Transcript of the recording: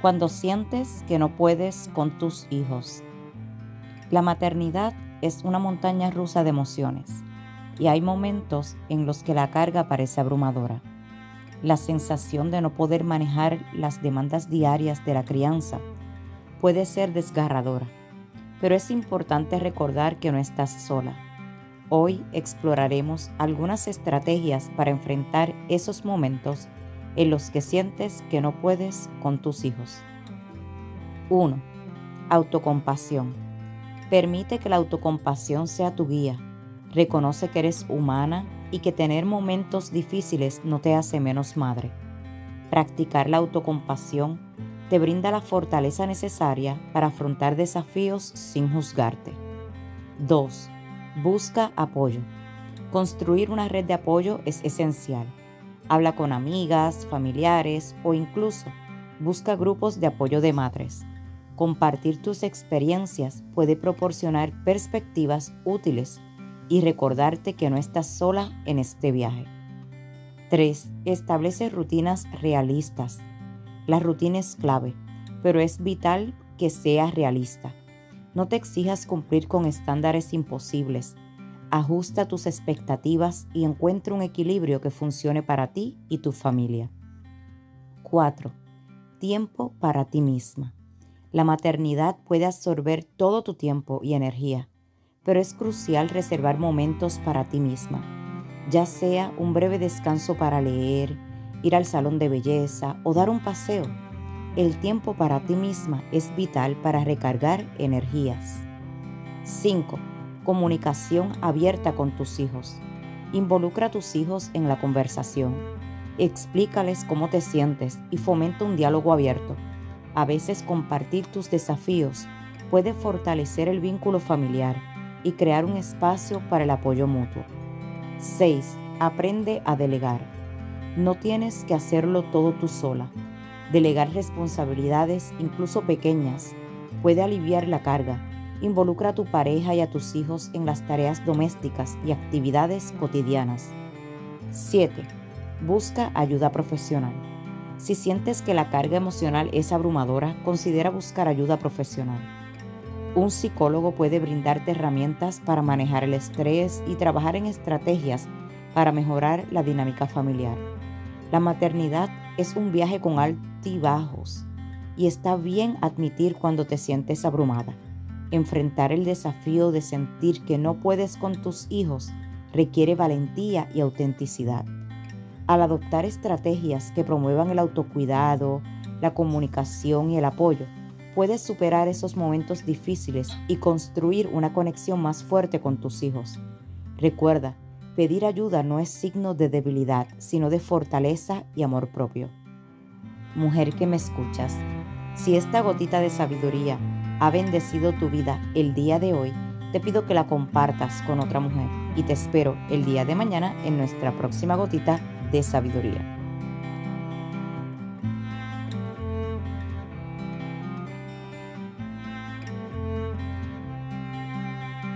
cuando sientes que no puedes con tus hijos. La maternidad es una montaña rusa de emociones y hay momentos en los que la carga parece abrumadora. La sensación de no poder manejar las demandas diarias de la crianza puede ser desgarradora, pero es importante recordar que no estás sola. Hoy exploraremos algunas estrategias para enfrentar esos momentos en los que sientes que no puedes con tus hijos. 1. Autocompasión. Permite que la autocompasión sea tu guía. Reconoce que eres humana y que tener momentos difíciles no te hace menos madre. Practicar la autocompasión te brinda la fortaleza necesaria para afrontar desafíos sin juzgarte. 2. Busca apoyo. Construir una red de apoyo es esencial Habla con amigas, familiares o incluso busca grupos de apoyo de madres. Compartir tus experiencias puede proporcionar perspectivas útiles y recordarte que no estás sola en este viaje. 3. Establece rutinas realistas. La rutina es clave, pero es vital que seas realista. No te exijas cumplir con estándares imposibles ajusta tus expectativas y encuentra un equilibrio que funcione para ti y tu familia. 4. Tiempo para ti misma. La maternidad puede absorber todo tu tiempo y energía, pero es crucial reservar momentos para ti misma, ya sea un breve descanso para leer, ir al salón de belleza o dar un paseo. El tiempo para ti misma es vital para recargar energías. 5 Comunicación abierta con tus hijos. Involucra a tus hijos en la conversación. Explícales cómo te sientes y fomenta un diálogo abierto. A veces compartir tus desafíos puede fortalecer el vínculo familiar y crear un espacio para el apoyo mutuo. 6. Aprende a delegar. No tienes que hacerlo todo tú sola. Delegar responsabilidades, incluso pequeñas, puede aliviar la carga Involucra a tu pareja y a tus hijos en las tareas domésticas y actividades cotidianas. 7. Busca ayuda profesional. Si sientes que la carga emocional es abrumadora, considera buscar ayuda profesional. Un psicólogo puede brindarte herramientas para manejar el estrés y trabajar en estrategias para mejorar la dinámica familiar. La maternidad es un viaje con altibajos y está bien admitir cuando te sientes abrumada. Enfrentar el desafío de sentir que no puedes con tus hijos requiere valentía y autenticidad. Al adoptar estrategias que promuevan el autocuidado, la comunicación y el apoyo, puedes superar esos momentos difíciles y construir una conexión más fuerte con tus hijos. Recuerda, pedir ayuda no es signo de debilidad, sino de fortaleza y amor propio. Mujer que me escuchas, si esta gotita de sabiduría ha bendecido tu vida el día de hoy, te pido que la compartas con otra mujer y te espero el día de mañana en nuestra próxima gotita de sabiduría.